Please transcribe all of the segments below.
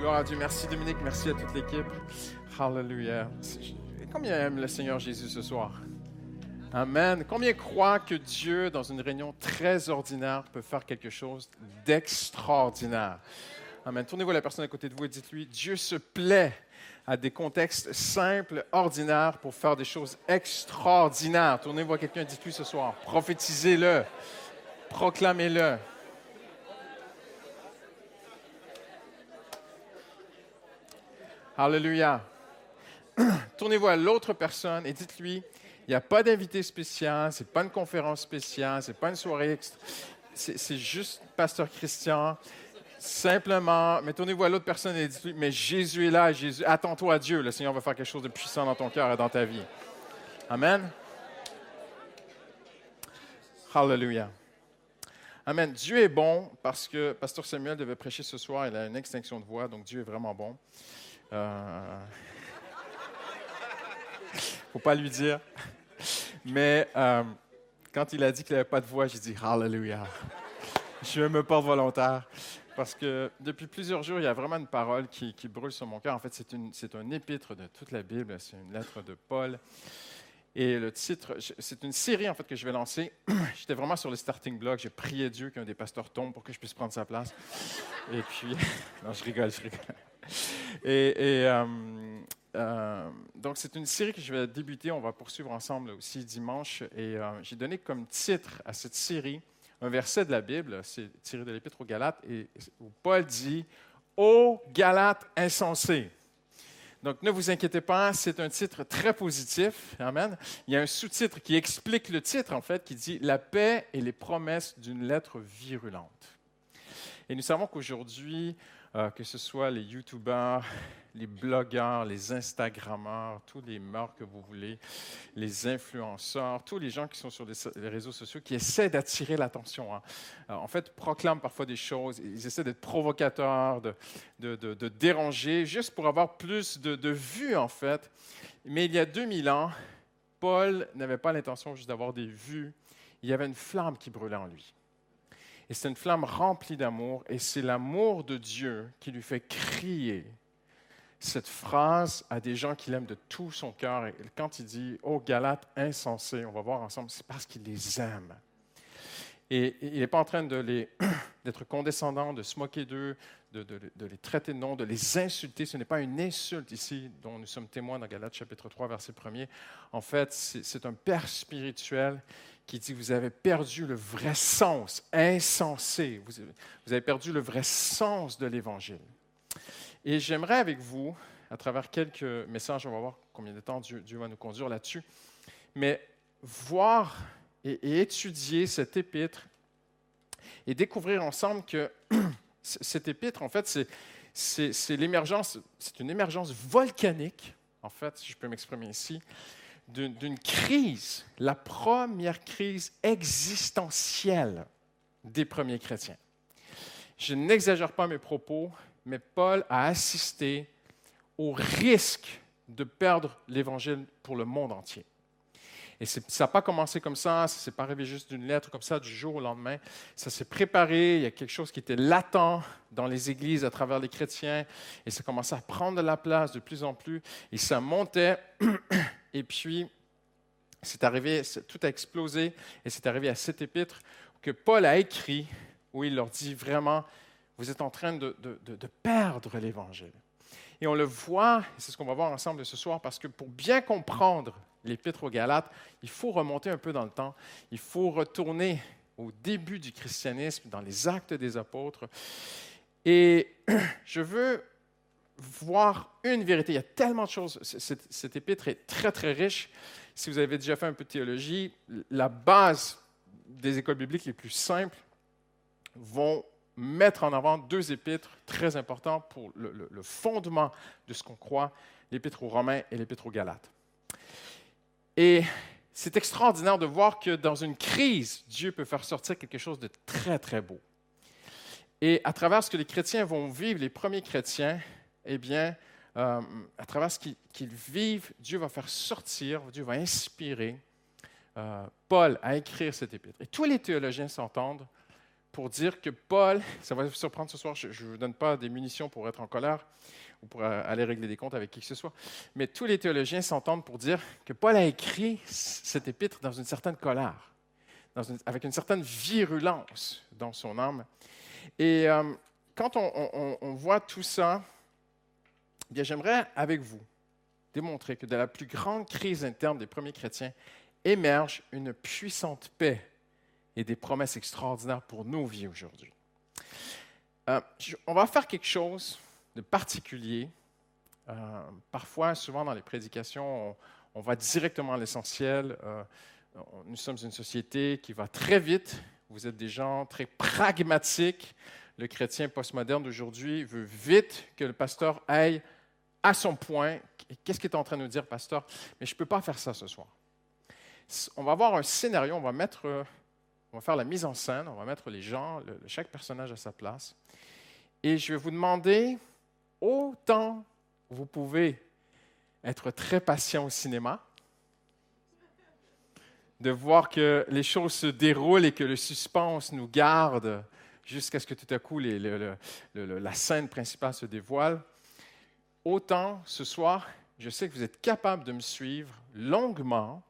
Gloire à Dieu. Merci Dominique, merci à toute l'équipe. Hallelujah. Combien aime le Seigneur Jésus ce soir? Amen. Combien croient que Dieu, dans une réunion très ordinaire, peut faire quelque chose d'extraordinaire? Amen. Tournez-vous à la personne à côté de vous et dites-lui, Dieu se plaît à des contextes simples, ordinaires, pour faire des choses extraordinaires. Tournez-vous à quelqu'un et dites-lui ce soir, prophétisez-le, proclamez-le. Alléluia. Tournez-vous à l'autre personne et dites-lui, il n'y a pas d'invité spécial, ce n'est pas une conférence spéciale, ce n'est pas une soirée extra. C'est juste Pasteur Christian. Simplement, mais tournez-vous à l'autre personne et dites-lui, mais Jésus est là, Jésus, attends-toi à Dieu, le Seigneur va faire quelque chose de puissant dans ton cœur et dans ta vie. Amen. Hallelujah. Amen. Dieu est bon parce que Pasteur Samuel devait prêcher ce soir, il a une extinction de voix, donc Dieu est vraiment bon. Euh, faut pas lui dire. Mais euh, quand il a dit qu'il n'avait pas de voix, j'ai dit Hallelujah. Je me porte volontaire. Parce que depuis plusieurs jours, il y a vraiment une parole qui, brûle sur mon cœur. En fait, c'est un épître de toute la Bible. C'est une lettre de Paul. Et le titre, c'est une série en fait que je vais lancer. J'étais vraiment sur le starting block. J'ai prié Dieu qu'un des pasteurs tombe pour que je puisse prendre sa place. Et puis, non, je rigole, je rigole. Et, euh, euh, donc, c'est une série que je vais débuter. On va poursuivre ensemble aussi dimanche. Et euh, j'ai donné comme titre à cette série un verset de la Bible, c'est tiré de l'Épître aux Galates, où Paul dit Ô Galates insensés. Donc, ne vous inquiétez pas, c'est un titre très positif. Amen. Il y a un sous-titre qui explique le titre, en fait, qui dit La paix et les promesses d'une lettre virulente. Et nous savons qu'aujourd'hui, euh, que ce soit les YouTubeurs, les blogueurs, les Instagrammeurs, tous les marques que vous voulez, les influenceurs, tous les gens qui sont sur les réseaux sociaux qui essaient d'attirer l'attention. Hein. Euh, en fait, proclament parfois des choses, ils essaient d'être provocateurs, de, déranger, juste pour avoir plus de vues, en fait. Mais il y a 2000 ans, Paul n'avait pas l'intention juste d'avoir des vues, il y avait une flamme qui brûlait en lui. Et c'est une flamme remplie d'amour, et c'est l'amour de Dieu qui lui fait crier cette phrase à des gens qu'il aime de tout son cœur. Et quand il dit Oh, Galates insensés, on va voir ensemble, c'est parce qu'il les aime. Et il n'est pas en train d'être condescendant, de se moquer d'eux, de, les traiter de nom, de les insulter. Ce n'est pas une insulte ici dont nous sommes témoins dans Galates chapitre 3, verset 1er. En fait, c'est un père spirituel qui dit, vous avez perdu le vrai sens, insensé, vous, avez perdu le vrai sens de l'Évangile. Et j'aimerais avec vous, à travers quelques messages, on va voir combien de temps Dieu, va nous conduire là-dessus, mais voir et, étudier cet épître et découvrir ensemble que cet épître, en fait, c'est l'émergence, c'est une émergence volcanique, en fait, si je peux m'exprimer ici, d'une crise, la première crise existentielle des premiers chrétiens. Je n'exagère pas mes propos, mais Paul a assisté au risque de perdre l'Évangile pour le monde entier. Et ça n'a pas commencé comme ça, ça s'est pas arrivé juste d'une lettre comme ça du jour au lendemain. Ça s'est préparé, il y a quelque chose qui était latent dans les églises à travers les chrétiens, et ça commençait à prendre de la place de plus en plus, et ça montait. Et puis, c'est arrivé, tout a explosé, et c'est arrivé à cet épître que Paul a écrit, où il leur dit vraiment, vous êtes en train de, perdre l'Évangile. Et on le voit, c'est ce qu'on va voir ensemble ce soir, parce que pour bien comprendre l'Épître aux Galates, il faut remonter un peu dans le temps, il faut retourner au début du christianisme, dans les actes des apôtres. Et je veux voir une vérité. Il y a tellement de choses. Cet, épître est très, très riche. Si vous avez déjà fait un peu de théologie, la base des écoles bibliques les plus simples vont mettre en avant deux épîtres très importants pour le, le fondement de ce qu'on croit, l'épître aux Romains et l'épître aux Galates. Et c'est extraordinaire de voir que dans une crise, Dieu peut faire sortir quelque chose de très, très beau. Et à travers ce que les chrétiens vont vivre, les premiers chrétiens, eh bien, euh, à travers ce qu'ils vivent, Dieu va faire sortir, Dieu va inspirer euh, Paul à écrire cet épître. Et tous les théologiens s'entendent pour dire que Paul, ça va vous surprendre ce soir, je ne vous donne pas des munitions pour être en colère ou pour aller régler des comptes avec qui que ce soit, mais tous les théologiens s'entendent pour dire que Paul a écrit cet épître dans une certaine colère, avec une certaine virulence dans son âme. Et euh, quand on, voit tout ça, eh bien j'aimerais avec vous démontrer que de la plus grande crise interne des premiers chrétiens émerge une puissante paix et des promesses extraordinaires pour nos vies aujourd'hui. Euh, on va faire quelque chose de particulier. Euh, parfois, souvent dans les prédications, on, va directement à l'essentiel. Euh, nous sommes une société qui va très vite. Vous êtes des gens très pragmatiques. Le chrétien postmoderne d'aujourd'hui veut vite que le pasteur aille à son point. Qu'est-ce qu'il est en train de nous dire, pasteur? Mais je ne peux pas faire ça ce soir. On va avoir un scénario, on va mettre on va faire la mise en scène, on va mettre les gens, chaque personnage à sa place. Et je vais vous demander, autant vous pouvez être très patient au cinéma, de voir que les choses se déroulent et que le suspense nous garde jusqu'à ce que tout à coup la scène principale se dévoile. Autant ce soir, je sais que vous êtes capable de me suivre longuement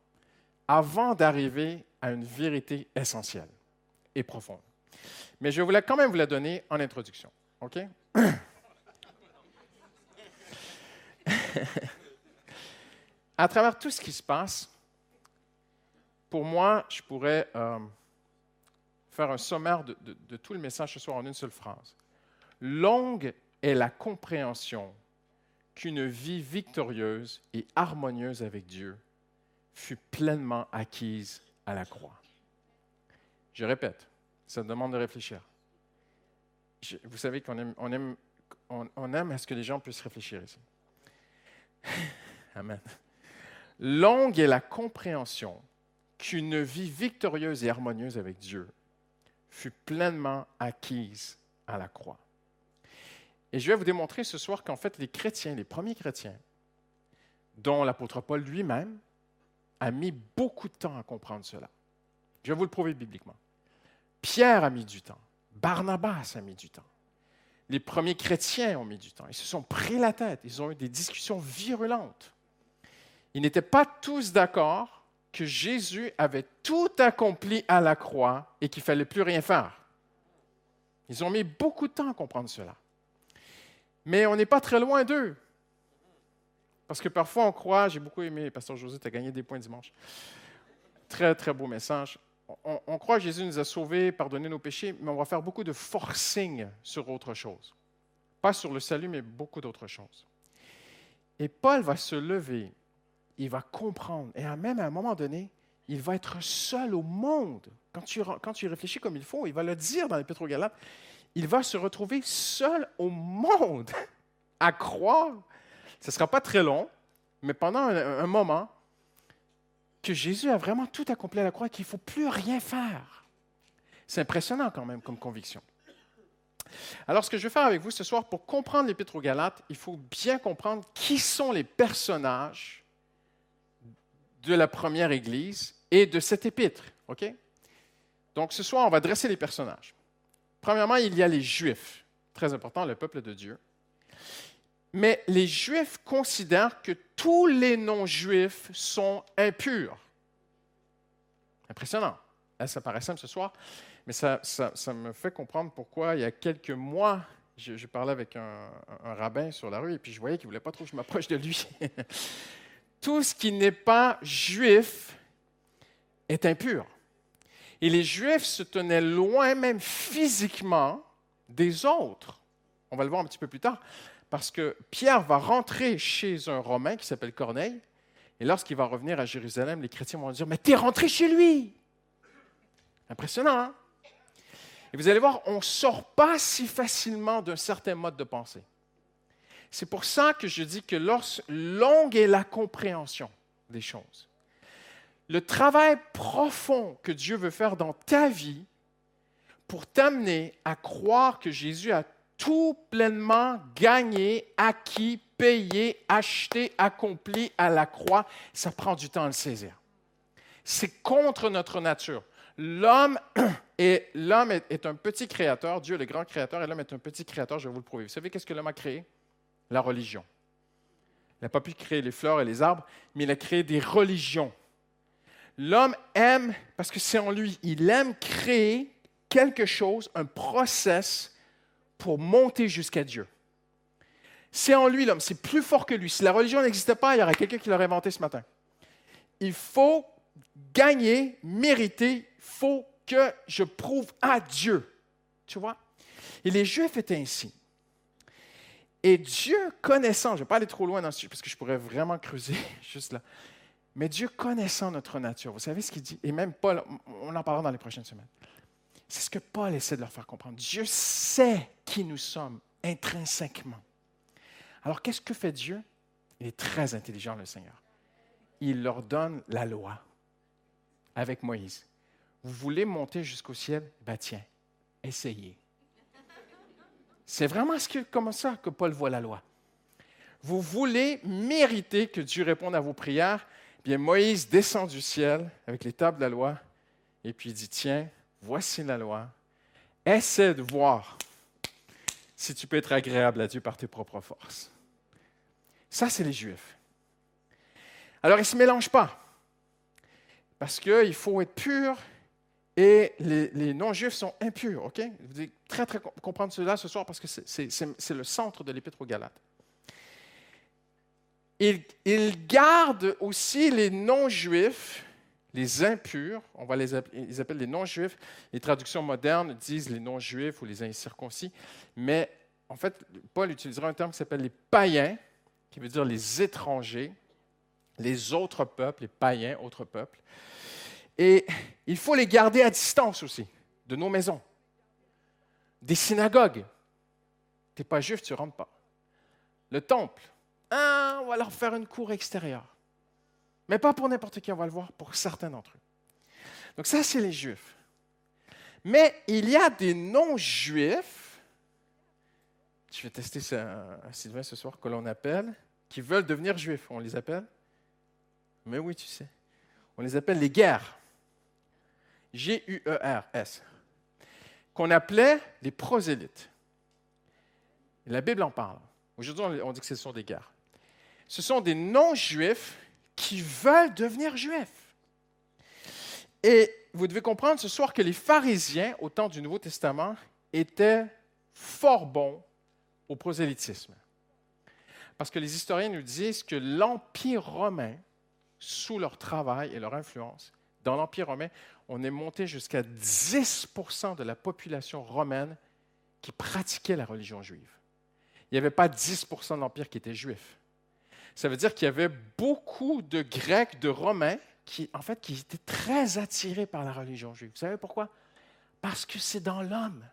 avant d'arriver à une vérité essentielle et profonde. Mais je voulais quand même vous la donner en introduction. OK? à travers tout ce qui se passe, pour moi, je pourrais euh, faire un sommaire de, tout le message ce soir en une seule phrase. Longue est la compréhension qu'une vie victorieuse et harmonieuse avec Dieu fut pleinement acquise à la croix. Je répète, ça demande de réfléchir. vous savez qu'on aime, on aime, on, aime à ce que les gens puissent réfléchir ici. Amen. Longue est la compréhension qu'une vie victorieuse et harmonieuse avec Dieu fut pleinement acquise à la croix. Et je vais vous démontrer ce soir qu'en fait, les chrétiens, les premiers chrétiens, dont l'apôtre Paul lui-même a mis beaucoup de temps à comprendre cela. Je vais vous le prouver bibliquement. Pierre a mis du temps. Barnabas a mis du temps. Les premiers chrétiens ont mis du temps. Ils se sont pris la tête. Ils ont eu des discussions virulentes. Ils n'étaient pas tous d'accord que Jésus avait tout accompli à la croix et qu'il fallait plus rien faire. Ils ont mis beaucoup de temps à comprendre cela. Mais on n'est pas très loin d'eux. Parce que parfois on croit, j'ai beaucoup aimé, Pasteur José, tu as gagné des points dimanche. Très, très beau message. On, croit que Jésus nous a sauvés, pardonné nos péchés, mais on va faire beaucoup de forcing sur autre chose. Pas sur le salut, mais beaucoup d'autres choses. Et Paul va se lever, il va comprendre, et même à un moment donné, il va être seul au monde. Quand tu, quand tu réfléchis comme il faut, il va le dire dans les aux Galates, il va se retrouver seul au monde à croire ce ne sera pas très long, mais pendant un, moment, que Jésus a vraiment tout accompli à la croix et qu'il ne faut plus rien faire. C'est impressionnant quand même comme conviction. Alors, ce que je vais faire avec vous ce soir, pour comprendre l'Épître aux Galates, il faut bien comprendre qui sont les personnages de la première Église et de cette épître. OK? Donc, ce soir, on va dresser les personnages. Premièrement, il y a les Juifs, très important, le peuple de Dieu. Mais les Juifs considèrent que tous les non-Juifs sont impurs. Impressionnant. ça paraît simple ce soir, mais ça, me fait comprendre pourquoi il y a quelques mois, je, parlais avec un, rabbin sur la rue et puis je voyais qu'il ne voulait pas trop que je m'approche de lui. Tout ce qui n'est pas juif est impur. Et les Juifs se tenaient loin même physiquement des autres. On va le voir un petit peu plus tard parce que Pierre va rentrer chez un Romain qui s'appelle Corneille, et lorsqu'il va revenir à Jérusalem, les chrétiens vont dire, mais t'es rentré chez lui. Impressionnant, hein? Et vous allez voir, on ne sort pas si facilement d'un certain mode de pensée. C'est pour ça que je dis que lorsque longue est la compréhension des choses. Le travail profond que Dieu veut faire dans ta vie pour t'amener à croire que Jésus a tout pleinement gagné, acquis, payé, acheté, accompli à la croix, ça prend du temps à le saisir. C'est contre notre nature. L'homme est, un petit créateur, Dieu est le grand créateur, et l'homme est un petit créateur, je vais vous le prouver. Vous savez qu'est-ce que l'homme a créé? La religion. Il n'a pas pu créer les fleurs et les arbres, mais il a créé des religions. L'homme aime, parce que c'est en lui, il aime créer quelque chose, un process pour monter jusqu'à Dieu. C'est en lui, l'homme, c'est plus fort que lui. Si la religion n'existait pas, il y aurait quelqu'un qui l'aurait inventé ce matin. Il faut gagner, mériter, il faut que je prouve à Dieu. Tu vois? Et les Juifs étaient ainsi. Et Dieu connaissant, je ne vais pas aller trop loin dans ce sujet parce que je pourrais vraiment creuser juste là, mais Dieu connaissant notre nature, vous savez ce qu'il dit, et même Paul, on en parlera dans les prochaines semaines. C'est ce que Paul essaie de leur faire comprendre. Dieu sait qui nous sommes intrinsèquement. Alors qu'est-ce que fait Dieu? Il est très intelligent, le Seigneur. Il leur donne la loi avec Moïse. Vous voulez monter jusqu'au ciel? Ben tiens, essayez. C'est vraiment comme ça que Paul voit la loi. Vous voulez mériter que Dieu réponde à vos prières? Bien, Moïse descend du ciel avec les tables de la loi et puis il dit Tiens, voici la loi. Essaie de voir si tu peux être agréable à Dieu par tes propres forces. Ça, c'est les Juifs. Alors, ils ne se mélangent pas. Parce qu'il faut être pur et les, non-juifs sont impurs. OK? Vous devez très, très comprendre cela ce soir parce que c'est le centre de l'Épître aux Galates. Ils, ils gardent aussi les non-juifs, les impurs, on va les appeler, les non-juifs. Les traductions modernes disent les non-juifs ou les incirconcis, mais en fait, Paul utilisera un terme qui s'appelle les païens, qui veut dire les étrangers, les autres peuples, les païens, autres peuples. Et il faut les garder à distance aussi de nos maisons, des synagogues. Tu n'es pas juif, tu ne rentres pas. Le temple, ah, on va leur faire une cour extérieure. Mais pas pour n'importe qui, on va le voir pour certains d'entre eux. Donc ça, c'est les juifs. Mais il y a des non-juifs, je vais tester ça, Sylvain ce soir, que l'on appelle, qui veulent devenir juifs. On les appelle Mais oui, tu sais. On les appelle les guerres. G-U-E-R-S. Qu'on appelait les prosélytes. La Bible en parle. Aujourd'hui, on dit que ce sont des guerres ce sont des non-juifs qui veulent devenir juifs. Et vous devez comprendre ce soir que les pharisiens, au temps du Nouveau Testament, étaient fort bons au prosélytisme. Parce que les historiens nous disent que l'Empire romain, sous leur travail et leur influence, dans l'Empire romain, on est monté jusqu'à 10% de la population romaine qui pratiquait la religion juive. Il n'y avait pas 10 de l'Empire qui était juif ça veut dire qu'il y avait beaucoup de Grecs, de Romains, qui, en fait, qui étaient très attirés par la religion juive. Vous savez pourquoi? Parce que c'est dans l'homme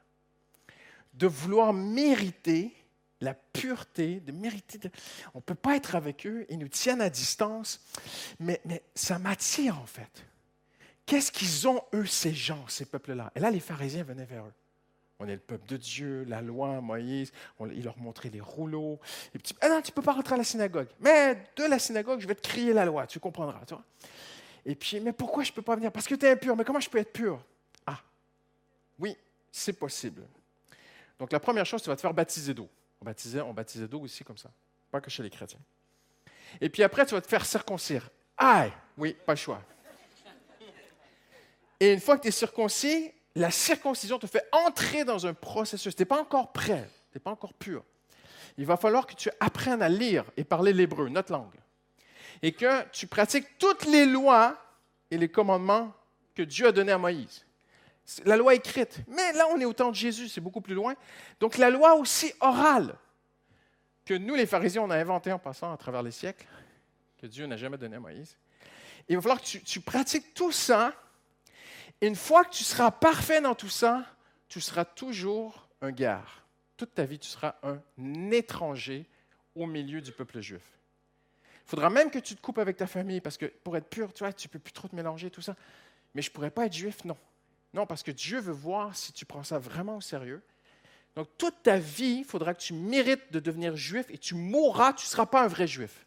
de vouloir mériter la pureté, de mériter. On ne peut pas être avec eux, ils nous tiennent à distance, mais, mais ça m'attire en fait. Qu'est-ce qu'ils ont, eux, ces gens, ces peuples-là? Et là, les pharisiens venaient vers eux. On est le peuple de Dieu, la loi, Moïse, il leur montrait les rouleaux. Et puis, ah non, tu ne peux pas rentrer à la synagogue. Mais de la synagogue, je vais te crier la loi, tu comprendras. Tu Et puis, mais pourquoi je ne peux pas venir? Parce que tu es impur. Mais comment je peux être pur? Ah, oui, c'est possible. Donc, la première chose, tu vas te faire baptiser d'eau. On baptisait, on baptisait d'eau aussi comme ça, pas que chez les chrétiens. Et puis après, tu vas te faire circoncire. Aïe, oui, pas le choix. Et une fois que tu es circoncis, la circoncision te fait entrer dans un processus. Tu n'es pas encore prêt, tu n'es pas encore pur. Il va falloir que tu apprennes à lire et parler l'hébreu, notre langue. Et que tu pratiques toutes les lois et les commandements que Dieu a donnés à Moïse. La loi écrite. Mais là, on est au temps de Jésus, c'est beaucoup plus loin. Donc la loi aussi orale, que nous, les pharisiens, on a inventé en passant à travers les siècles, que Dieu n'a jamais donné à Moïse. Il va falloir que tu pratiques tout ça une fois que tu seras parfait dans tout ça, tu seras toujours un gars. Toute ta vie, tu seras un étranger au milieu du peuple juif. Il faudra même que tu te coupes avec ta famille parce que pour être pur, tu vois, tu peux plus trop te mélanger, tout ça. Mais je ne pourrais pas être juif, non. Non, parce que Dieu veut voir si tu prends ça vraiment au sérieux. Donc, toute ta vie, il faudra que tu mérites de devenir juif et tu mourras, tu ne seras pas un vrai juif.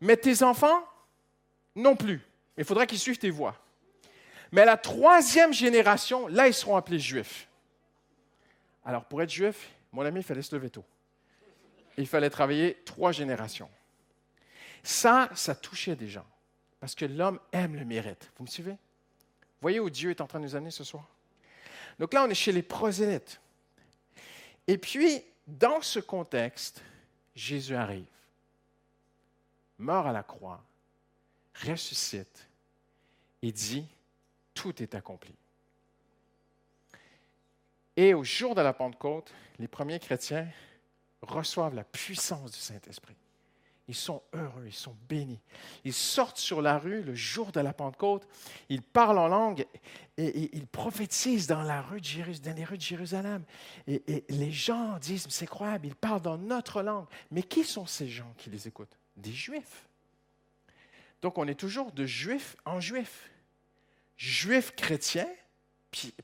Mais tes enfants, non plus. Il faudra qu'ils suivent tes voies. Mais la troisième génération, là, ils seront appelés juifs. Alors, pour être juif, mon ami, il fallait se lever tôt. Il fallait travailler trois générations. Ça, ça touchait des gens. Parce que l'homme aime le mérite. Vous me suivez? Voyez où Dieu est en train de nous amener ce soir? Donc là, on est chez les prosélytes. Et puis, dans ce contexte, Jésus arrive, meurt à la croix, ressuscite et dit, tout est accompli. Et au jour de la Pentecôte, les premiers chrétiens reçoivent la puissance du Saint-Esprit. Ils sont heureux, ils sont bénis. Ils sortent sur la rue le jour de la Pentecôte, ils parlent en langue et, ils prophétisent dans, la rue de les rues de Jérusalem. Et, et les gens disent, c'est incroyable, ils parlent dans notre langue. Mais qui sont ces gens qui les écoutent? Des Juifs. Donc on est toujours de Juif en Juif. Juif chrétien,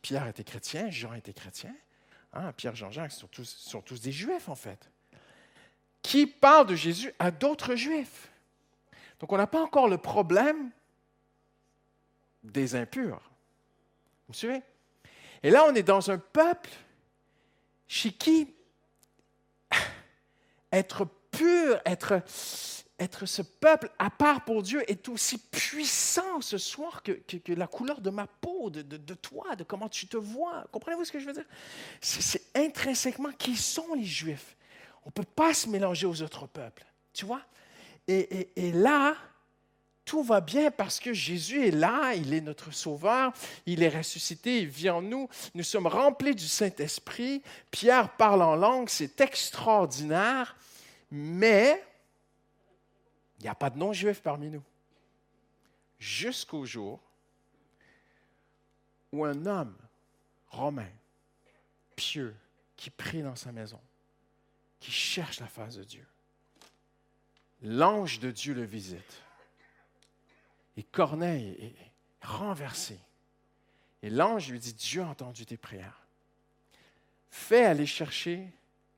Pierre était chrétien, Jean était chrétien, hein, Pierre, Jean-Jacques sont tous, sont tous des Juifs en fait qui parle de Jésus à d'autres Juifs. Donc on n'a pas encore le problème des impurs. Vous suivez? Et là, on est dans un peuple chez qui être pur, être, être ce peuple à part pour Dieu est aussi puissant ce soir que, la couleur de ma peau, de, toi, de comment tu te vois. Comprenez-vous ce que je veux dire? C'est intrinsèquement qui sont les Juifs. On ne peut pas se mélanger aux autres peuples. Tu vois? Et, là, tout va bien parce que Jésus est là, il est notre sauveur, il est ressuscité, il vit en nous, nous sommes remplis du Saint-Esprit, Pierre parle en langue, c'est extraordinaire, mais il n'y a pas de non-juifs parmi nous. Jusqu'au jour où un homme romain, pieux, qui prie dans sa maison, qui cherche la face de Dieu. L'ange de Dieu le visite. Et Corneille est renversé. Et l'ange lui dit, Dieu a entendu tes prières. Fais aller chercher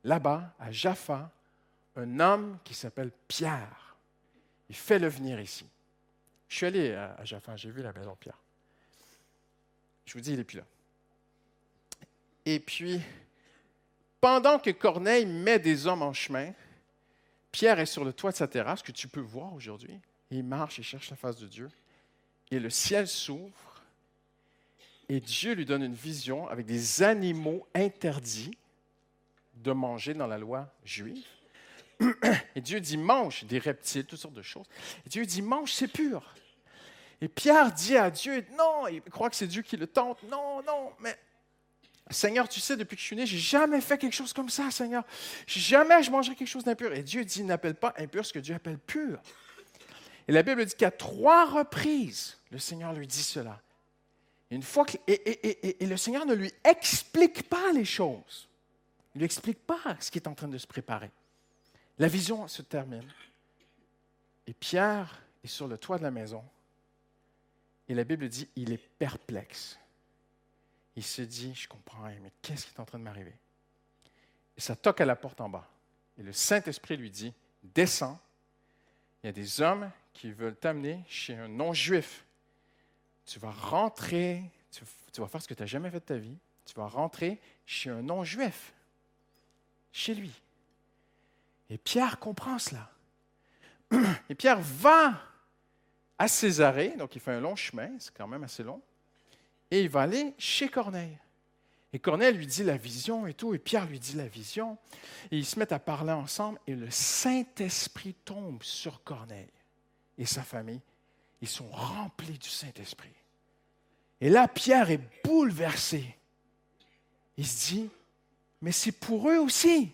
là-bas, à Jaffa, un homme qui s'appelle Pierre. Et fais-le venir ici. Je suis allé à Jaffa, j'ai vu la maison Pierre. Je vous dis, il n'est plus là. Et puis, pendant que Corneille met des hommes en chemin, Pierre est sur le toit de sa terrasse, que tu peux voir aujourd'hui. Il marche et cherche la face de Dieu. Et le ciel s'ouvre. Et Dieu lui donne une vision avec des animaux interdits de manger dans la loi juive. Et Dieu dit mange des reptiles, toutes sortes de choses. Et Dieu dit mange, c'est pur. Et Pierre dit à Dieu non, il croit que c'est Dieu qui le tente. Non, non, mais Seigneur, tu sais, depuis que je suis né, j'ai jamais fait quelque chose comme ça, Seigneur. Jamais je mangerai quelque chose d'impur. Et Dieu dit, n'appelle pas impur ce que Dieu appelle pur. Et la Bible dit qu'à trois reprises, le Seigneur lui dit cela. Et, une fois que, et, le Seigneur ne lui explique pas les choses. Il ne lui explique pas ce qui est en train de se préparer. La vision se termine. Et Pierre est sur le toit de la maison. Et la Bible dit, il est perplexe il se dit, je comprends mais qu'est-ce qui est en train de m'arriver? Et ça toque à la porte en bas. Et le Saint-Esprit lui dit, descends, il y a des hommes qui veulent t'amener chez un non-juif. Tu vas rentrer, tu, vas faire ce que tu n'as jamais fait de ta vie, tu vas rentrer chez un non-juif, chez lui. Et Pierre comprend cela. Et Pierre va à Césarée, donc il fait un long chemin, c'est quand même assez long et il va aller chez Corneille. Et Corneille lui dit la vision et tout, et Pierre lui dit la vision. Et ils se mettent à parler ensemble, et le Saint-Esprit tombe sur Corneille et sa famille. Ils sont remplis du Saint-Esprit. Et là, Pierre est bouleversé. Il se dit, mais c'est pour eux aussi.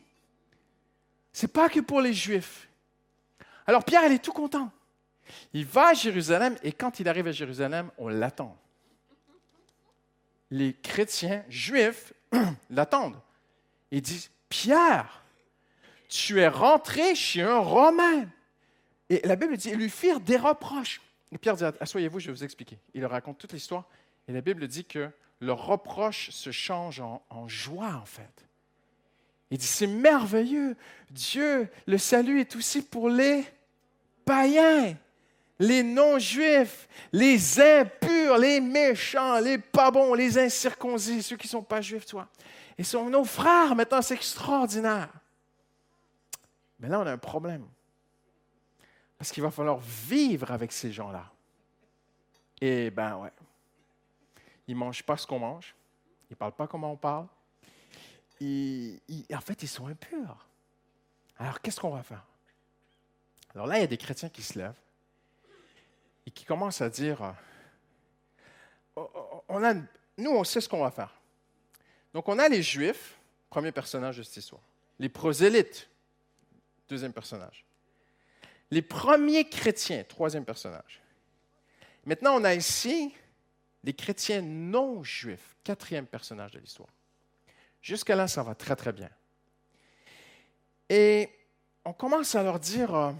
C'est pas que pour les Juifs. Alors Pierre, il est tout content. Il va à Jérusalem, et quand il arrive à Jérusalem, on l'attend les chrétiens juifs l'attendent. Ils disent, Pierre, tu es rentré chez un Romain. Et la Bible dit, ils lui firent des reproches. Et Pierre dit, asseyez-vous, je vais vous expliquer. Il leur raconte toute l'histoire. Et la Bible dit que le reproche se change en joie, en fait. Il dit, c'est merveilleux. Dieu, le salut est aussi pour les païens. les non-juifs, les impurs, les méchants, les pas bons, les incirconcis, ceux qui ne sont pas juifs, toi. Ils sont nos frères maintenant, c'est extraordinaire. Mais là, on a un problème. Parce qu'il va falloir vivre avec ces gens-là. Et ben ouais. Ils ne mangent pas ce qu'on mange. Ils ne parlent pas comment on parle. En fait, ils sont impurs. Alors, qu'est-ce qu'on va faire? Alors là, il y a des chrétiens qui se lèvent et qui commencent à dire, euh, oh, oh, oh, on a, nous, on sait ce qu'on va faire. Donc, on a les Juifs, premier personnage de cette histoire. Les prosélytes, deuxième personnage. Les premiers chrétiens, troisième personnage. Maintenant, on a ici les chrétiens non juifs, quatrième personnage de l'histoire. Jusqu'à là, ça va très, très bien. Et on commence à leur dire, euh,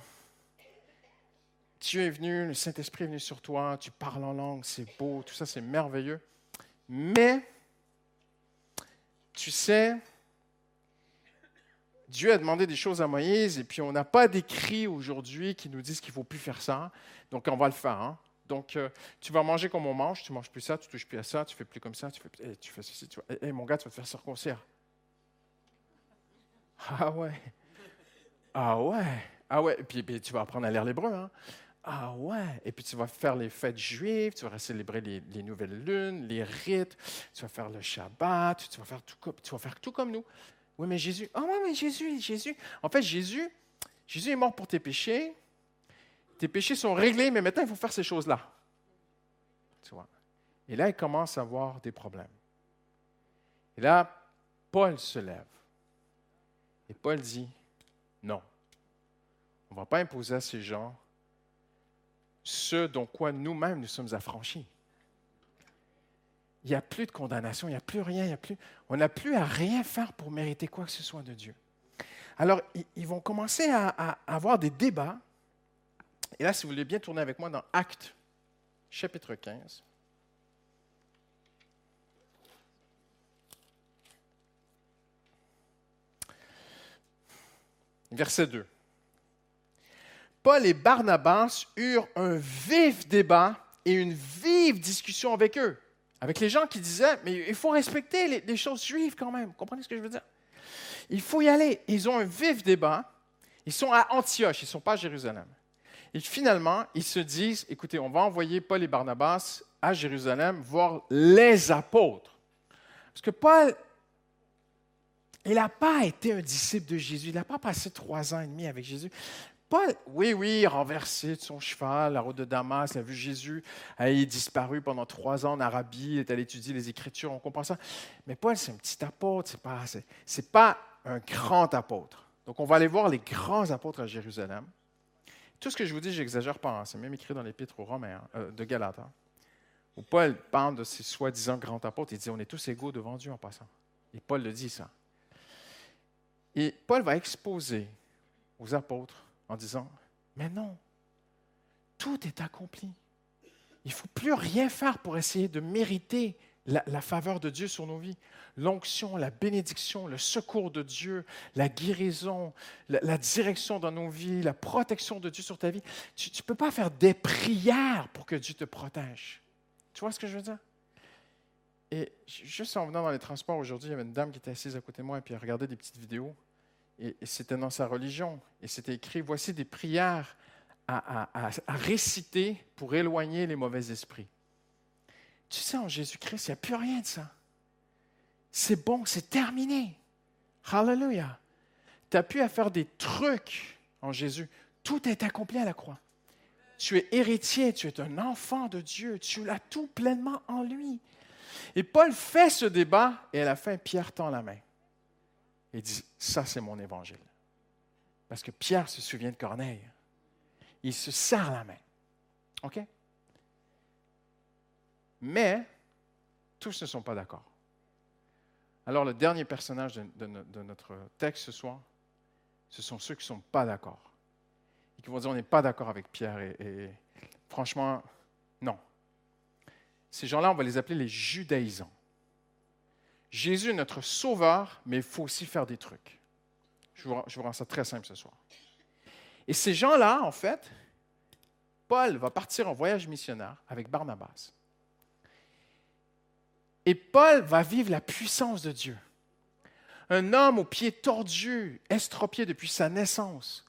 Dieu est venu, le Saint-Esprit est venu sur toi, tu parles en langue, c'est beau, tout ça, c'est merveilleux. Mais, tu sais, Dieu a demandé des choses à Moïse et puis on n'a pas d'écrit aujourd'hui qui nous disent qu'il ne faut plus faire ça. Donc, on va le faire. Hein. Donc, euh, tu vas manger comme on mange, tu manges plus ça, tu touches plus à ça, tu fais plus comme ça, tu fais, eh, tu fais ceci. Tu vois. Eh, mon gars, tu vas te faire circoncire. Ah ouais. Ah ouais. Ah ouais. Et puis, tu vas apprendre à lire l'hébreu. Hein. Ah ouais. Et puis tu vas faire les fêtes juives, tu vas célébrer les, nouvelles lunes, les rites, tu vas faire le Shabbat, tu vas faire tout comme, tu vas faire tout comme nous. Oui, mais Jésus. Ah ouais, mais Jésus, Jésus. En fait, Jésus, Jésus est mort pour tes péchés. Tes péchés sont réglés, mais maintenant il faut faire ces choses-là. Tu vois. Et là, il commence à avoir des problèmes. Et là, Paul se lève. Et Paul dit, non, on ne va pas imposer à ces gens ce dont nous-mêmes nous sommes affranchis. Il n'y a plus de condamnation, il n'y a plus rien, il y a plus, on n'a plus à rien faire pour mériter quoi que ce soit de Dieu. Alors, ils vont commencer à avoir des débats. Et là, si vous voulez bien tourner avec moi dans Actes, chapitre 15. Verset 2. Paul et Barnabas eurent un vif débat et une vive discussion avec eux, avec les gens qui disaient, mais il faut respecter les, choses juives quand même. Comprenez ce que je veux dire? Il faut y aller. Ils ont un vif débat. Ils sont à Antioche, ils ne sont pas à Jérusalem. Et finalement, ils se disent, écoutez, on va envoyer Paul et Barnabas à Jérusalem voir les apôtres. Parce que Paul, il n'a pas été un disciple de Jésus. Il n'a pas passé trois ans et demi avec Jésus. Paul, oui, oui, renversé de son cheval, la route de Damas, il a vu Jésus, il est disparu pendant trois ans en Arabie, il est allé étudier les Écritures, on comprend ça. Mais Paul, c'est un petit apôtre, c'est pas, c'est, pas un grand apôtre. Donc, on va aller voir les grands apôtres à Jérusalem. Tout ce que je vous dis, j'exagère pas, hein. c'est même écrit dans l'Épître aux Romains hein, euh, de Galate, hein, où Paul parle de ces soi-disant grands apôtres, il dit on est tous égaux devant Dieu en passant. Et Paul le dit ça. Et Paul va exposer aux apôtres en disant, mais non, tout est accompli. Il ne faut plus rien faire pour essayer de mériter la, faveur de Dieu sur nos vies. L'onction, la bénédiction, le secours de Dieu, la guérison, la, direction dans nos vies, la protection de Dieu sur ta vie. Tu ne peux pas faire des prières pour que Dieu te protège. Tu vois ce que je veux dire? Et juste en venant dans les transports aujourd'hui, il y avait une dame qui était assise à côté de moi et puis elle regardait des petites vidéos et, c'était dans sa religion, et c'était écrit, voici des prières à, réciter pour éloigner les mauvais esprits. Tu sais, en Jésus-Christ, il n'y a plus rien de ça. C'est bon, c'est terminé. Hallelujah. Tu n'as plus à faire des trucs en Jésus. Tout est accompli à la croix. Tu es héritier, tu es un enfant de Dieu, tu l'as tout pleinement en lui. Et Paul fait ce débat et à la fin, Pierre tend la main et dit, ça c'est mon évangile. Parce que Pierre se souvient de Corneille. Il se serre la main. OK? Mais tous ne sont pas d'accord. Alors le dernier personnage de, notre texte ce soir, ce sont ceux qui ne sont pas d'accord. Et qui vont dire, on n'est pas d'accord avec Pierre. et franchement, non. Ces gens-là, on va les appeler les judaïsants. Jésus est notre sauveur, mais il faut aussi faire des trucs. Je vous, rends ça très simple ce soir. Et ces gens-là, en fait, Paul va partir en voyage missionnaire avec Barnabas. Et Paul va vivre la puissance de Dieu. Un homme aux pieds tordus, estropié depuis sa naissance,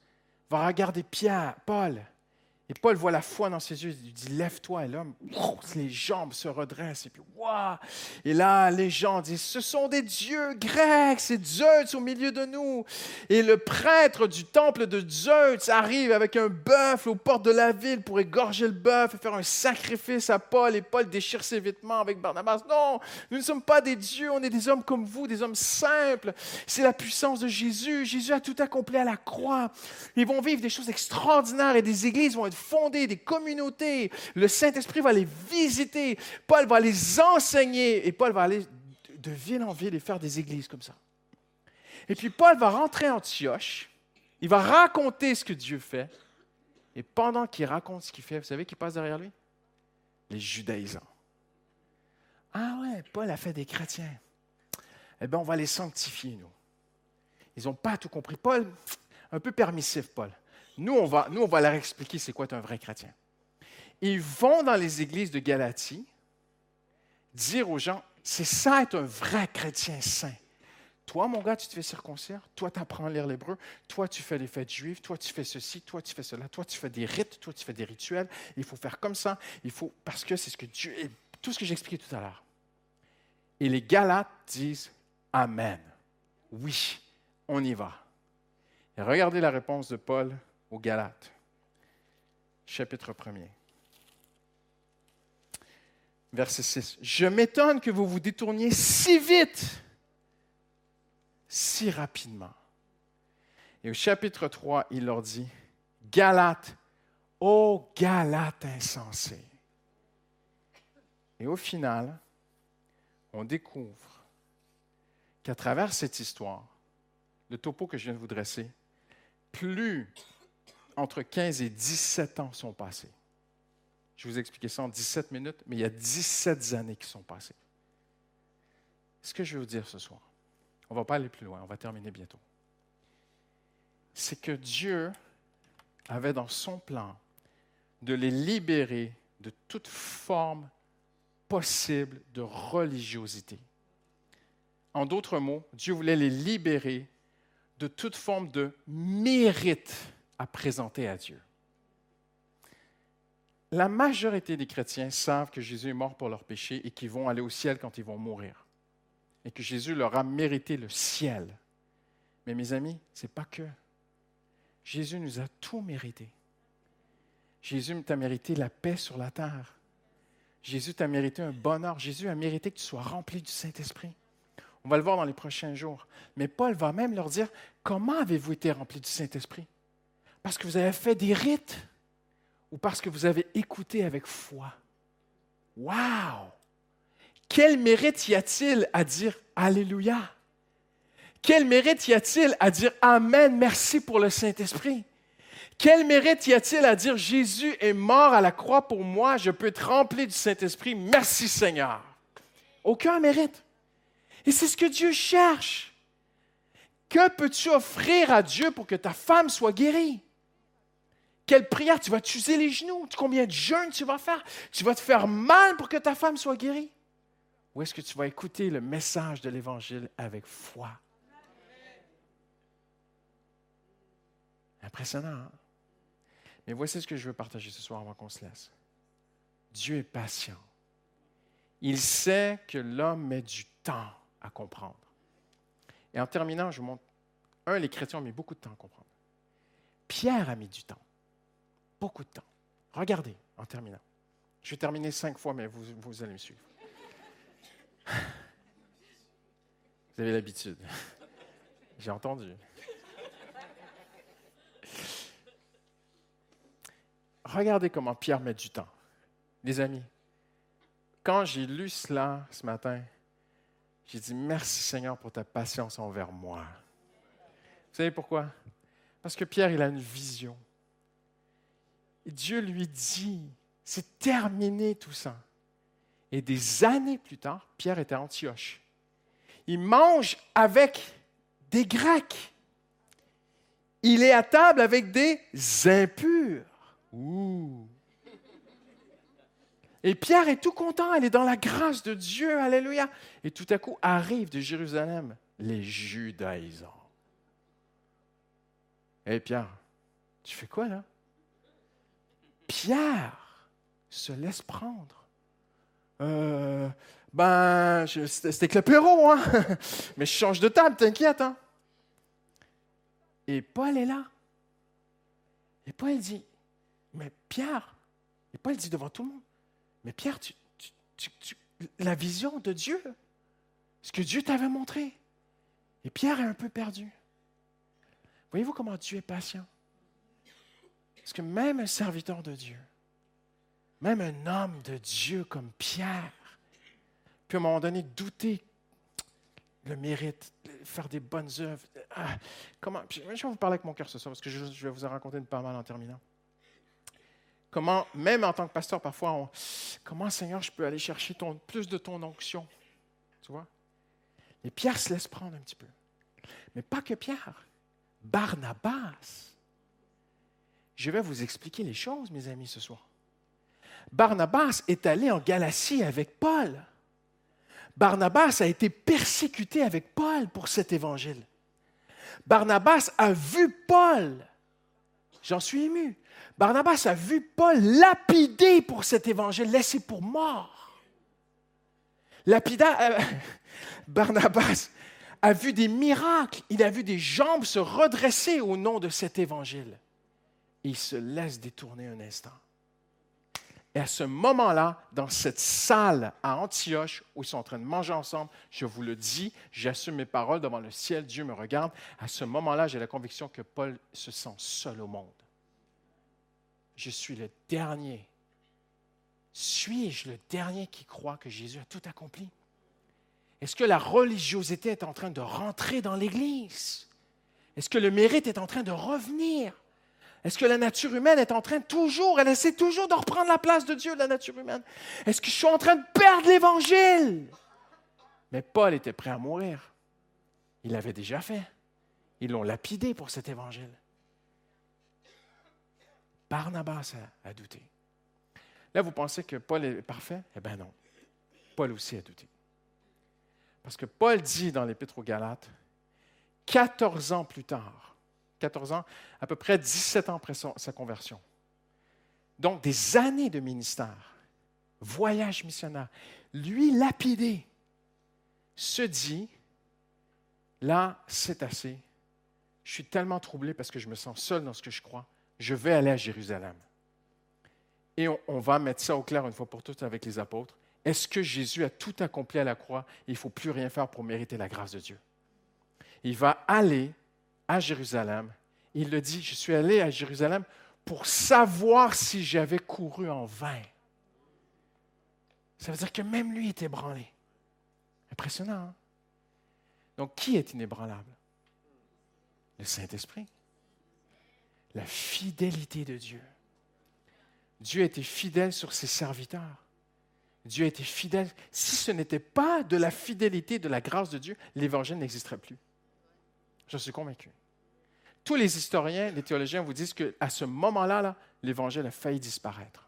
va regarder Pierre, Paul, et Paul voit la foi dans ses yeux, il dit Lève-toi. Et l'homme, les jambes se redressent. Et puis, waouh Et là, les gens disent Ce sont des dieux grecs, c'est Zeus au milieu de nous. Et le prêtre du temple de Zeus arrive avec un bœuf aux portes de la ville pour égorger le bœuf et faire un sacrifice à Paul. Et Paul déchire ses vêtements avec Barnabas. Non, nous ne sommes pas des dieux, on est des hommes comme vous, des hommes simples. C'est la puissance de Jésus. Jésus a tout accompli à la croix. Ils vont vivre des choses extraordinaires et des églises vont être fonder des communautés. Le Saint-Esprit va les visiter. Paul va les enseigner. Et Paul va aller de ville en ville et faire des églises comme ça. Et puis Paul va rentrer à Antioche. Il va raconter ce que Dieu fait. Et pendant qu'il raconte ce qu'il fait, vous savez qui passe derrière lui? Les judaïsants. Ah ouais, Paul a fait des chrétiens. Eh bien, on va les sanctifier, nous. Ils n'ont pas tout compris. Paul, un peu permissif, Paul. Nous, on va, leur expliquer c'est quoi être un vrai chrétien. Ils vont dans les églises de Galatie dire aux gens, c'est ça être un vrai chrétien saint. Toi, mon gars, tu te fais circoncire. Toi, tu apprends à lire l'hébreu. Toi, tu fais les fêtes juives. Toi, tu fais ceci. Toi, tu fais cela. Toi, tu fais des rites. Toi, tu fais des rituels. Il faut faire comme ça. Il faut, parce que c'est ce que Dieu. Tout ce que j'expliquais tout à l'heure. Et les Galates disent Amen. Oui, on y va. Regardez la réponse de Paul aux Galates, chapitre 1er. Verset 6. Je m'étonne que vous vous détourniez si vite, si rapidement. Et au chapitre 3, il leur dit, Galates, ô Galates insensés. Et au final, on découvre qu'à travers cette histoire, le topo que je viens de vous dresser, plus entre 15 et 17 ans sont passés. Je vous expliquer ça en 17 minutes, mais il y a 17 années qui sont passées. Ce que je vais vous dire ce soir, on ne va pas aller plus loin, on va terminer bientôt. C'est que Dieu avait dans son plan de les libérer de toute forme possible de religiosité. En d'autres mots, Dieu voulait les libérer de toute forme de mérite à présenter à Dieu. La majorité des chrétiens savent que Jésus est mort pour leurs péchés et qu'ils vont aller au ciel quand ils vont mourir. Et que Jésus leur a mérité le ciel. Mais mes amis, ce n'est pas que. Jésus nous a tout mérité. Jésus t'a mérité la paix sur la terre. Jésus t'a mérité un bonheur. Jésus a mérité que tu sois rempli du Saint-Esprit. On va le voir dans les prochains jours. Mais Paul va même leur dire, comment avez-vous été rempli du Saint-Esprit? Parce que vous avez fait des rites ou parce que vous avez écouté avec foi. Wow! Quel mérite y a-t-il à dire Alléluia? Quel mérite y a-t-il à dire Amen, merci pour le Saint-Esprit? Quel mérite y a-t-il à dire Jésus est mort à la croix pour moi, je peux être rempli du Saint-Esprit, merci Seigneur? Aucun mérite. Et c'est ce que Dieu cherche. Que peux-tu offrir à Dieu pour que ta femme soit guérie? Quelle prière tu vas t'user les genoux? Combien de jeûnes tu vas faire? Tu vas te faire mal pour que ta femme soit guérie? Ou est-ce que tu vas écouter le message de l'Évangile avec foi? Impressionnant, hein? Mais voici ce que je veux partager ce soir avant qu'on se laisse. Dieu est patient. Il sait que l'homme met du temps à comprendre. Et en terminant, je vous montre, un, les chrétiens ont mis beaucoup de temps à comprendre. Pierre a mis du temps beaucoup de temps. Regardez en terminant. Je vais terminer cinq fois, mais vous, vous allez me suivre. Vous avez l'habitude. J'ai entendu. Regardez comment Pierre met du temps. Les amis, quand j'ai lu cela ce matin, j'ai dit merci Seigneur pour ta patience envers moi. Vous savez pourquoi? Parce que Pierre, il a une vision. Dieu lui dit, c'est terminé tout ça. Et des années plus tard, Pierre était à Antioche. Il mange avec des Grecs. Il est à table avec des impurs. Ouh. Et Pierre est tout content, elle est dans la grâce de Dieu, alléluia. Et tout à coup arrivent de Jérusalem les judaïsants. Hé Pierre, tu fais quoi là? Pierre se laisse prendre. Euh, ben, c'était que le péro, hein? Mais je change de table, t'inquiète, hein? Et Paul est là. Et Paul dit, mais Pierre, et Paul dit devant tout le monde, mais Pierre, tu, la vision de Dieu, ce que Dieu t'avait montré. Et Pierre est un peu perdu. Voyez-vous comment Dieu est patient? Parce que même un serviteur de Dieu, même un homme de Dieu comme Pierre, peut à un moment donné douter le mérite, faire des bonnes œuvres. Ah, comment, je vais vous parler avec mon cœur ce soir, parce que je, vais vous en raconter une pas mal en terminant. Comment, même en tant que pasteur, parfois, comment, Seigneur, je peux aller chercher plus de ton onction? Tu vois? Et Pierre se laisse prendre un petit peu. Mais pas que Pierre. Barnabas. Je vais vous expliquer les choses, mes amis, ce soir. Barnabas est allé en Galatie avec Paul. Barnabas a été persécuté avec Paul pour cet évangile. Barnabas a vu Paul. J'en suis ému. Barnabas a vu Paul lapidé pour cet évangile, laissé pour mort. Lapida, euh, Barnabas a vu des miracles, il a vu des jambes se redresser au nom de cet évangile. Il se laisse détourner un instant. Et à ce moment-là, dans cette salle à Antioche, où ils sont en train de manger ensemble, je vous le dis, j'assume mes paroles devant le ciel, Dieu me regarde. À ce moment-là, j'ai la conviction que Paul se sent seul au monde. Je suis le dernier. Suis-je le dernier qui croit que Jésus a tout accompli? Est-ce que la religiosité est en train de rentrer dans l'Église? Est-ce que le mérite est en train de revenir? Est-ce que la nature humaine est en train toujours, elle essaie toujours de reprendre la place de Dieu, la nature humaine? Est-ce que je suis en train de perdre l'Évangile? Mais Paul était prêt à mourir. Il l'avait déjà fait. Ils l'ont lapidé pour cet Évangile. Barnabas a, a douté. Là, vous pensez que Paul est parfait? Eh bien non. Paul aussi a douté. Parce que Paul dit dans l'Épître aux Galates, 14 ans plus tard, 14 ans, à peu près 17 ans après sa conversion. Donc des années de ministère, voyage missionnaire, lui lapidé, se dit, là, c'est assez. Je suis tellement troublé parce que je me sens seul dans ce que je crois. Je vais aller à Jérusalem. Et on, va mettre ça au clair une fois pour toutes avec les apôtres. Est-ce que Jésus a tout accompli à la croix? Il ne faut plus rien faire pour mériter la grâce de Dieu? Il va aller à Jérusalem. Il le dit, je suis allé à Jérusalem pour savoir si j'avais couru en vain. Ça veut dire que même lui était ébranlé. Impressionnant. Hein? Donc, qui est inébranlable? Le Saint-Esprit. La fidélité de Dieu. Dieu était fidèle sur ses serviteurs. Dieu a été fidèle. Si ce n'était pas de la fidélité, de la grâce de Dieu, l'Évangile n'existerait plus. Je suis convaincu. Tous les historiens, les théologiens vous disent qu'à ce moment-là, -là, l'Évangile a failli disparaître.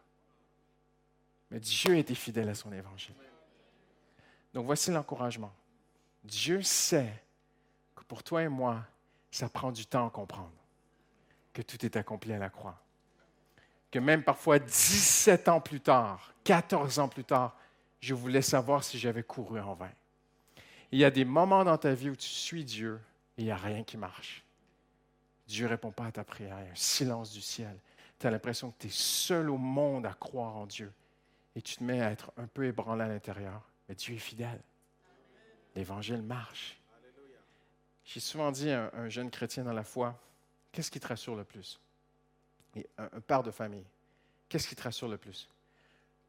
Mais Dieu été fidèle à son Évangile. Donc voici l'encouragement. Dieu sait que pour toi et moi, ça prend du temps à comprendre que tout est accompli à la croix que même parfois 17 ans plus tard, 14 ans plus tard, je voulais savoir si j'avais couru en vain. Il y a des moments dans ta vie où tu suis Dieu et il n'y a rien qui marche. Dieu ne répond pas à ta prière, il y a un silence du ciel. Tu as l'impression que tu es seul au monde à croire en Dieu et tu te mets à être un peu ébranlé à l'intérieur. Mais Dieu est fidèle. L'Évangile marche. J'ai souvent dit à un jeune chrétien dans la foi, qu'est-ce qui te rassure le plus? un, père de famille, qu'est-ce qui te rassure le plus?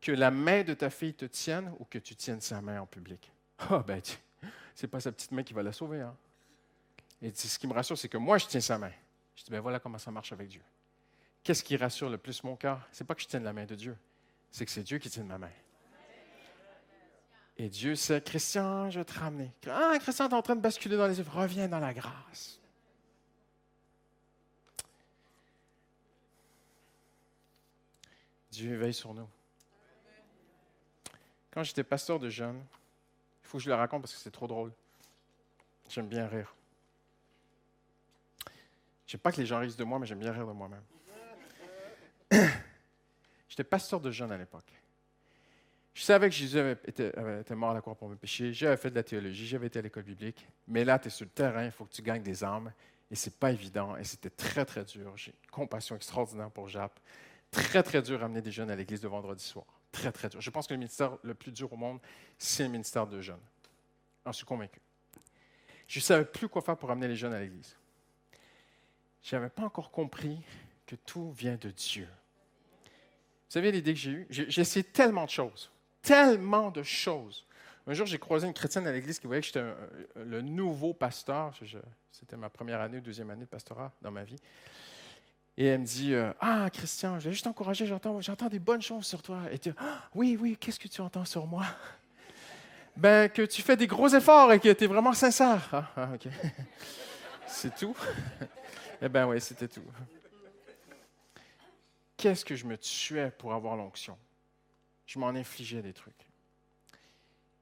Que la main de ta fille te tienne ou que tu tiennes sa main en public? Ah, oh, ben, c'est pas sa petite main qui va la sauver. Hein? Et ce qui me rassure, c'est que moi, je tiens sa main. Je dis, ben voilà comment ça marche avec Dieu. Qu'est-ce qui rassure le plus mon cœur? C'est pas que je tienne la main de Dieu, c'est que c'est Dieu qui tient ma main. Et Dieu sait, Christian, je vais te ramener. Ah, Christian, tu es en train de basculer dans les œuvres. Reviens dans la grâce. Dieu veille sur nous. Quand j'étais pasteur de jeunes, il faut que je le raconte parce que c'est trop drôle. J'aime bien rire. Je sais pas que les gens rient de moi, mais j'aime bien rire de moi-même. J'étais pasteur de jeunes à l'époque. Je savais que Jésus été, mort à la croix pour mes péchés. J'avais fait de la théologie, j'avais été à l'école biblique. Mais là, tu es sur le terrain, il faut que tu gagnes des âmes. Et ce n'est pas évident. Et c'était très, très dur. J'ai une compassion extraordinaire pour Jap. Très, très dur à amener des jeunes à l'église de vendredi soir. Très, très dur. Je pense que le ministère le plus dur au monde, c'est le ministère de jeunes. J'en suis convaincu. Je ne savais plus quoi faire pour amener les jeunes à l'église. Je n'avais pas encore compris que tout vient de Dieu. Vous savez l'idée que j'ai eue? J'ai essayé tellement de choses tellement de choses. Un jour, j'ai croisé une chrétienne à l'église qui voyait que j'étais le nouveau pasteur. C'était ma première année deuxième année de pastorat dans ma vie. Et elle me dit euh, Ah, Christian, je vais juste t'encourager, j'entends, j'entends des bonnes choses sur toi. Et tu ah, Oui, oui, qu'est-ce que tu entends sur moi? Ben, que tu fais des gros efforts et que tu es vraiment sincère. Ah, ah OK. C'est tout Eh bien, oui, c'était tout. Qu'est-ce que je me tuais pour avoir l'onction? Je m'en infligeais des trucs.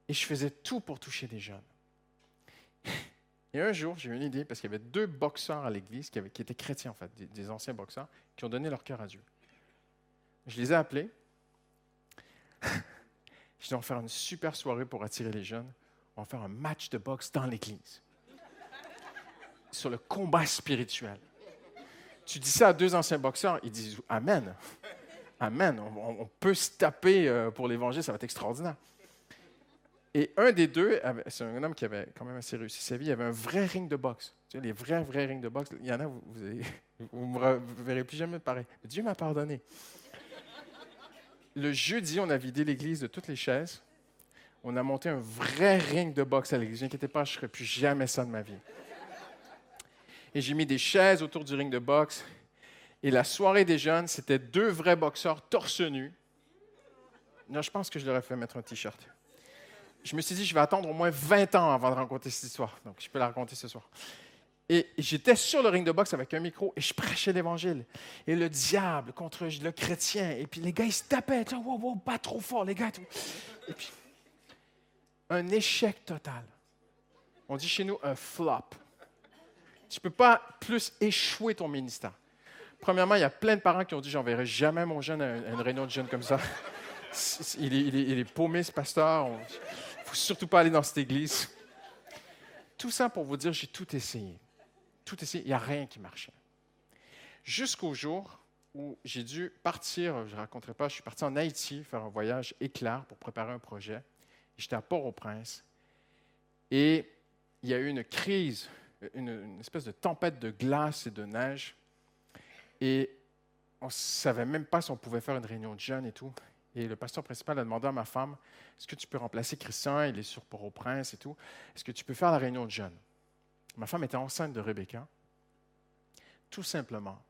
Et je faisais tout pour toucher des jeunes. Et un jour, j'ai eu une idée, parce qu'il y avait deux boxeurs à l'église qui, étaient chrétiens, en fait, des, anciens boxeurs, qui ont donné leur cœur à Dieu. Je les ai appelés. je dit, on va faire une super soirée pour attirer les jeunes. On va faire un match de boxe dans l'église. Sur le combat spirituel. Tu dis ça à deux anciens boxeurs, ils disent Amen. Amen. On, peut se taper euh, pour l'Évangile, ça va être extraordinaire. Et un des deux, c'est un homme qui avait quand même assez réussi sa vie, il avait un vrai ring de boxe. Tu sais, les vrais, vrais rings de boxe, il y en a, vous ne me verrez plus jamais pareil. Dieu m'a pardonné. Le jeudi, on a vidé l'église de toutes les chaises. On a monté un vrai ring de boxe à l'église. N'inquiétez pas, je ne ferai plus jamais ça de ma vie. Et j'ai mis des chaises autour du ring de boxe. Et la soirée des jeunes, c'était deux vrais boxeurs torse nu. Non, je pense que je leur ai fait mettre un T-shirt. Je me suis dit, je vais attendre au moins 20 ans avant de raconter cette histoire. Donc, je peux la raconter ce soir. Et j'étais sur le ring de boxe avec un micro et je prêchais l'Évangile. Et le diable contre le chrétien. Et puis les gars, ils se tapaient. Wow, wow, pas trop fort, les gars. Et puis, un échec total. On dit chez nous un flop. Tu ne peux pas plus échouer ton ministère. Premièrement, il y a plein de parents qui ont dit J'enverrai jamais mon jeune à une réunion de jeunes comme ça. Il est, il est, paumé, ce pasteur. Il ne faut surtout pas aller dans cette église. Tout ça pour vous dire J'ai tout essayé. Tout essayé. Il n'y a rien qui marchait. Jusqu'au jour où j'ai dû partir, je ne raconterai pas, je suis parti en Haïti faire un voyage éclair pour préparer un projet. J'étais à Port-au-Prince. Et il y a eu une crise, une espèce de tempête de glace et de neige et on ne savait même pas si on pouvait faire une réunion de jeunes et tout. Et le pasteur principal a demandé à ma femme Est-ce que tu peux remplacer Christian? Il est sur Port-au-Prince et tout. Est-ce que tu peux faire la réunion de jeunes? Ma femme était enceinte de Rebecca. Tout simplement,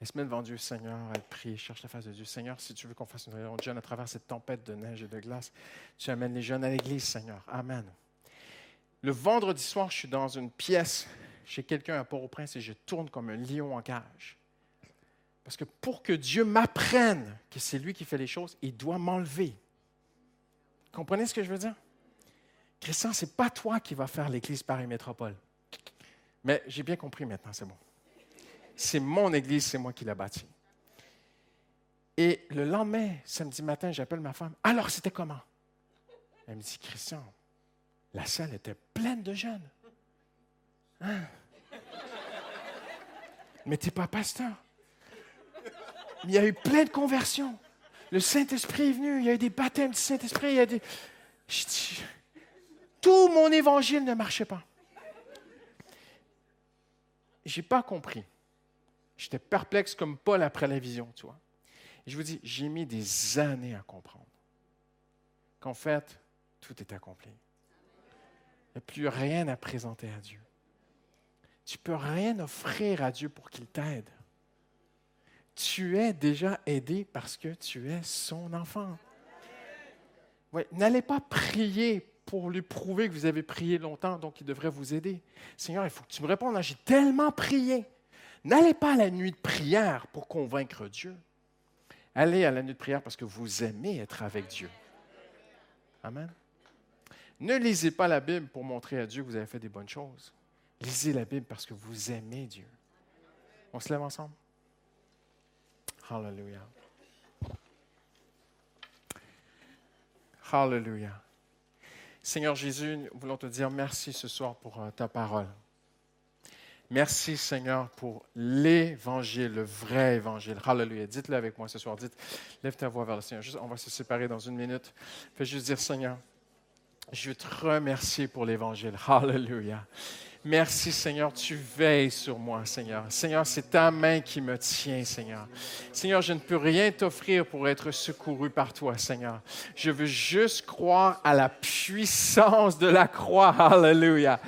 elle se met devant Dieu, Seigneur, elle prie, cherche la face de Dieu. Seigneur, si tu veux qu'on fasse une réunion de jeunes à travers cette tempête de neige et de glace, tu amènes les jeunes à l'église, Seigneur. Amen. Le vendredi soir, je suis dans une pièce chez quelqu'un à Port-au-Prince et je tourne comme un lion en cage. Parce que pour que Dieu m'apprenne que c'est lui qui fait les choses, il doit m'enlever. Comprenez ce que je veux dire? Christian, ce n'est pas toi qui vas faire l'Église Paris Métropole. Mais j'ai bien compris maintenant, c'est bon. C'est mon Église, c'est moi qui l'ai bâtie. Et le lendemain, samedi matin, j'appelle ma femme. Alors, c'était comment? Elle me dit, Christian, la salle était pleine de jeunes. Hein? Mais tu n'es pas pasteur il y a eu plein de conversions. Le Saint-Esprit est venu, il y a eu des baptêmes du Saint-Esprit. Il y a des... tout mon évangile ne marchait pas. Je n'ai pas compris. J'étais perplexe comme Paul après la vision, tu vois. Je vous dis, j'ai mis des années à comprendre qu'en fait, tout est accompli. Il n'y a plus rien à présenter à Dieu. Tu ne peux rien offrir à Dieu pour qu'il t'aide tu es déjà aidé parce que tu es son enfant. N'allez pas prier pour lui prouver que vous avez prié longtemps, donc il devrait vous aider. Seigneur, il faut que tu me répondes. J'ai tellement prié. N'allez pas à la nuit de prière pour convaincre Dieu. Allez à la nuit de prière parce que vous aimez être avec Dieu. Amen. Ne lisez pas la Bible pour montrer à Dieu que vous avez fait des bonnes choses. Lisez la Bible parce que vous aimez Dieu. On se lève ensemble? Hallelujah. Hallelujah. Seigneur Jésus, nous voulons te dire merci ce soir pour euh, ta parole. Merci Seigneur pour l'évangile, le vrai évangile. Hallelujah. Dites-le avec moi ce soir. Dites, lève ta voix vers le Seigneur. on va se séparer dans une minute. Fais juste dire Seigneur, je veux te remercier pour l'évangile. Hallelujah. Merci Seigneur, tu veilles sur moi Seigneur. Seigneur, c'est ta main qui me tient Seigneur. Seigneur, je ne peux rien t'offrir pour être secouru par toi Seigneur. Je veux juste croire à la puissance de la croix. Alléluia.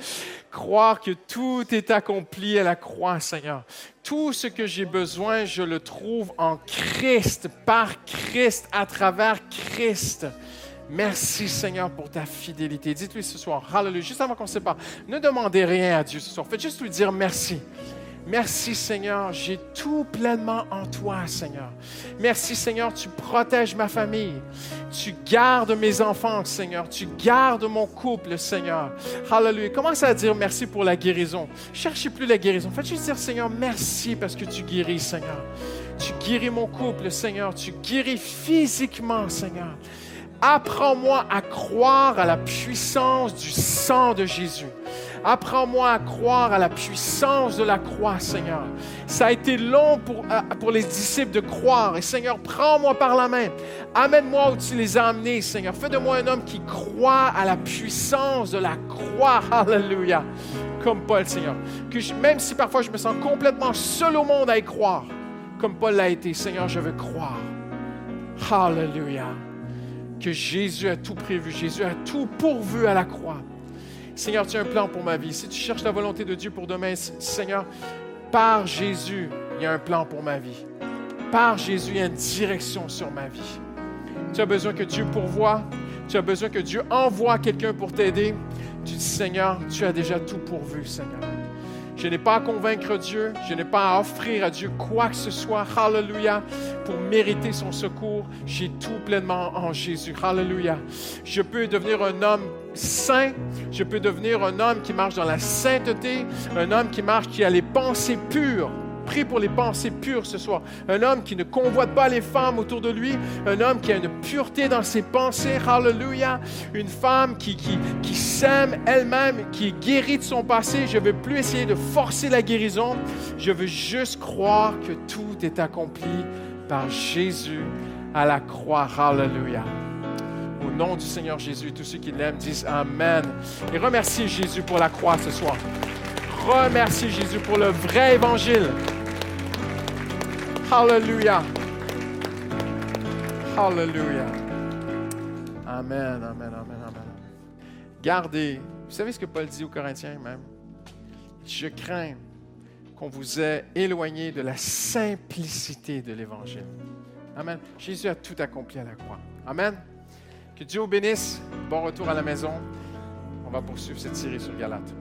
Croire que tout est accompli à la croix Seigneur. Tout ce que j'ai besoin, je le trouve en Christ, par Christ, à travers Christ. Merci Seigneur pour ta fidélité. Dites-lui ce soir, hallelujah, juste avant qu'on se sépare, ne demandez rien à Dieu ce soir. Faites juste lui dire merci. Merci Seigneur, j'ai tout pleinement en toi Seigneur. Merci Seigneur, tu protèges ma famille. Tu gardes mes enfants Seigneur. Tu gardes mon couple Seigneur. Hallelujah. Commence à dire merci pour la guérison. Cherchez plus la guérison. Faites juste dire Seigneur, merci parce que tu guéris Seigneur. Tu guéris mon couple Seigneur. Tu guéris physiquement Seigneur. Apprends-moi à croire à la puissance du sang de Jésus. Apprends-moi à croire à la puissance de la croix, Seigneur. Ça a été long pour, euh, pour les disciples de croire. Et Seigneur, prends-moi par la main. Amène-moi où tu les as amenés, Seigneur. Fais de moi un homme qui croit à la puissance de la croix. Alléluia. Comme Paul, Seigneur. Que même si parfois je me sens complètement seul au monde à y croire, comme Paul l'a été, Seigneur, je veux croire. Alléluia que Jésus a tout prévu, Jésus a tout pourvu à la croix. Seigneur, tu as un plan pour ma vie. Si tu cherches la volonté de Dieu pour demain, Seigneur, par Jésus, il y a un plan pour ma vie. Par Jésus, il y a une direction sur ma vie. Tu as besoin que Dieu pourvoie. Tu as besoin que Dieu envoie quelqu'un pour t'aider. Tu dis, Seigneur, tu as déjà tout pourvu, Seigneur. Je n'ai pas à convaincre Dieu, je n'ai pas à offrir à Dieu quoi que ce soit, hallelujah, pour mériter son secours. J'ai tout pleinement en Jésus, hallelujah. Je peux devenir un homme saint, je peux devenir un homme qui marche dans la sainteté, un homme qui marche, qui a les pensées pures Prie pour les pensées pures ce soir. Un homme qui ne convoite pas les femmes autour de lui. Un homme qui a une pureté dans ses pensées. Hallelujah. Une femme qui, qui, qui s'aime elle-même, qui est guérie de son passé. Je ne veux plus essayer de forcer la guérison. Je veux juste croire que tout est accompli par Jésus à la croix. Hallelujah. Au nom du Seigneur Jésus, tous ceux qui l'aiment disent Amen. Et remerciez Jésus pour la croix ce soir. Remerciez Jésus pour le vrai évangile. Hallelujah. Hallelujah. Amen, amen, amen, amen. Gardez, vous savez ce que Paul dit aux Corinthiens même? Je crains qu'on vous ait éloigné de la simplicité de l'Évangile. Amen. Jésus a tout accompli à la croix. Amen. Que Dieu vous bénisse. Bon retour à la maison. On va poursuivre cette série sur Galate.